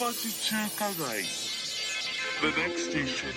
The next station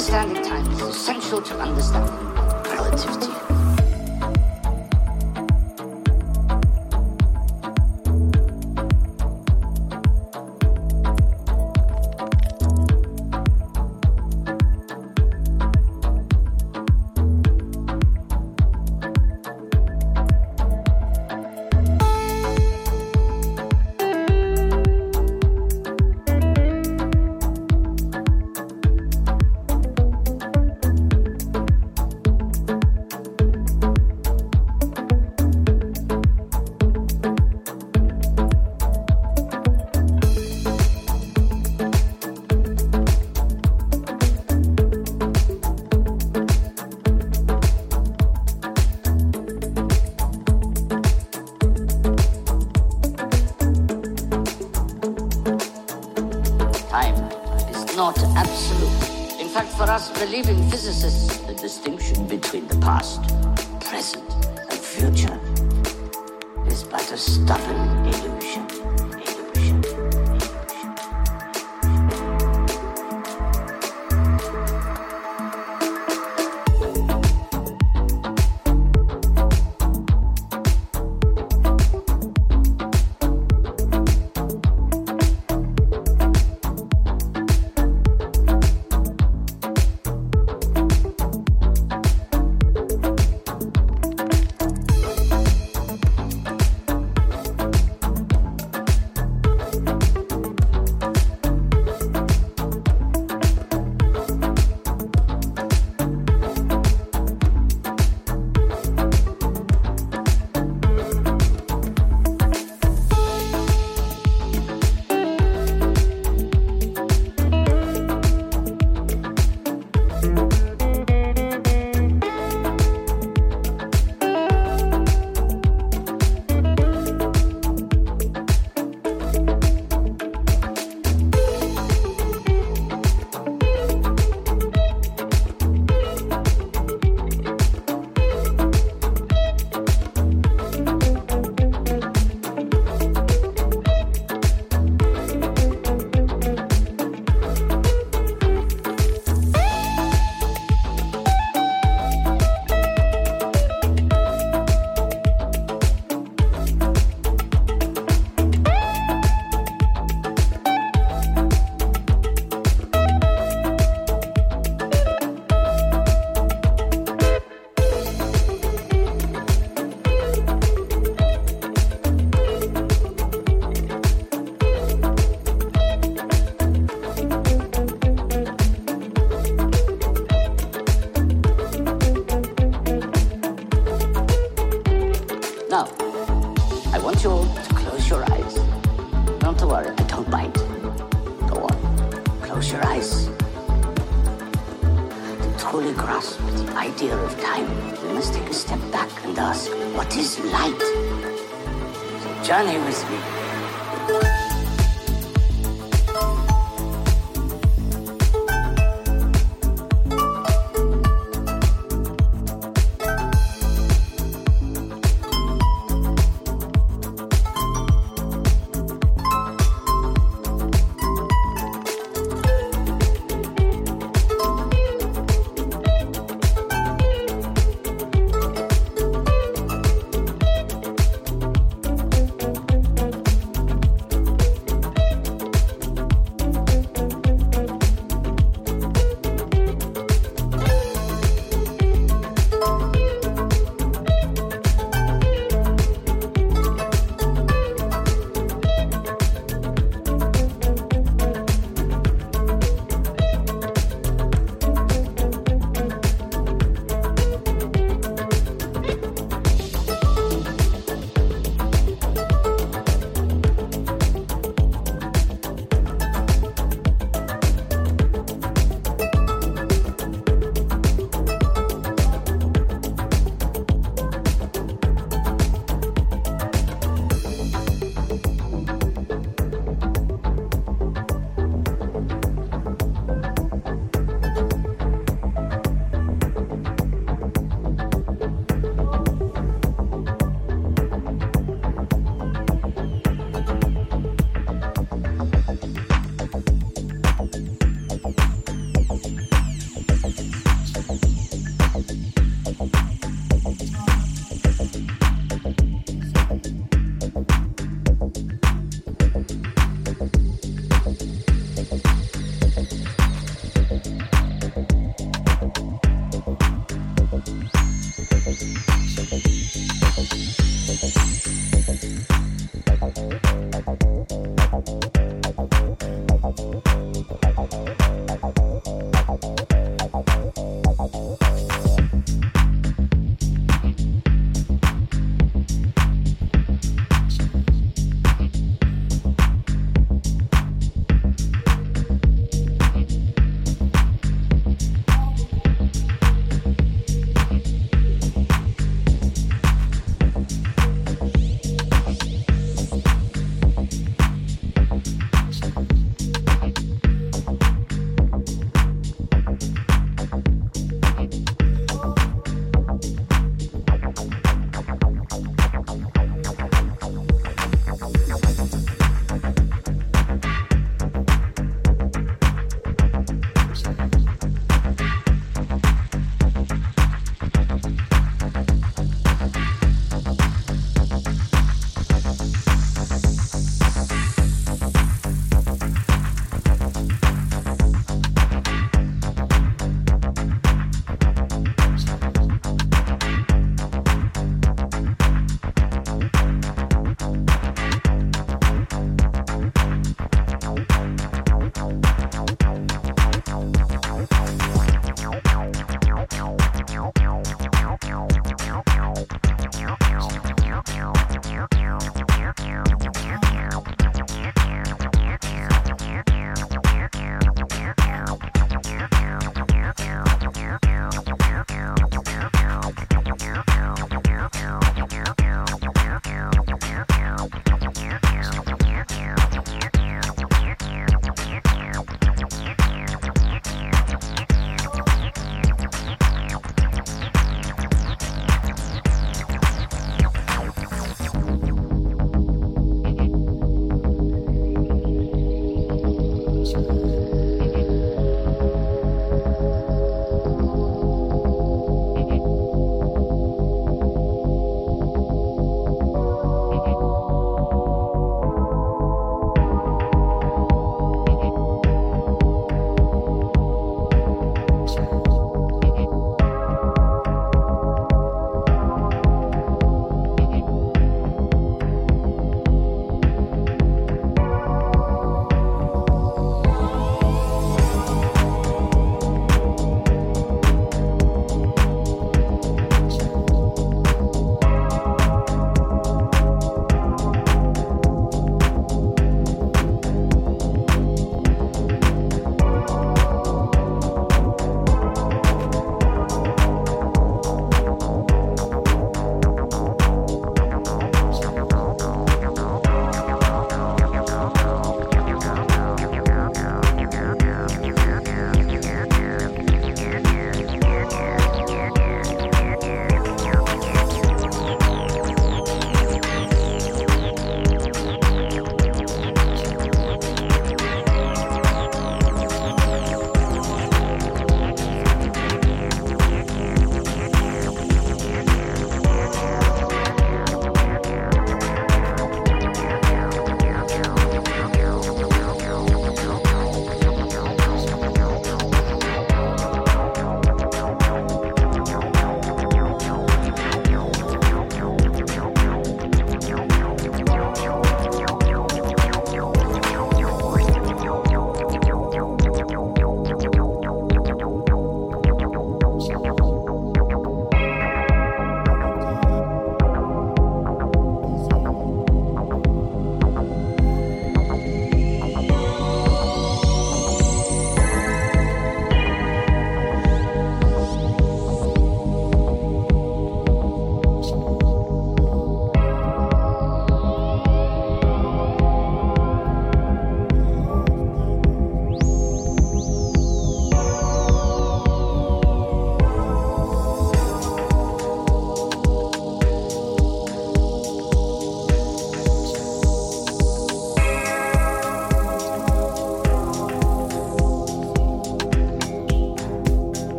Understanding time is essential to understanding relativity.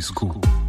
Francisco.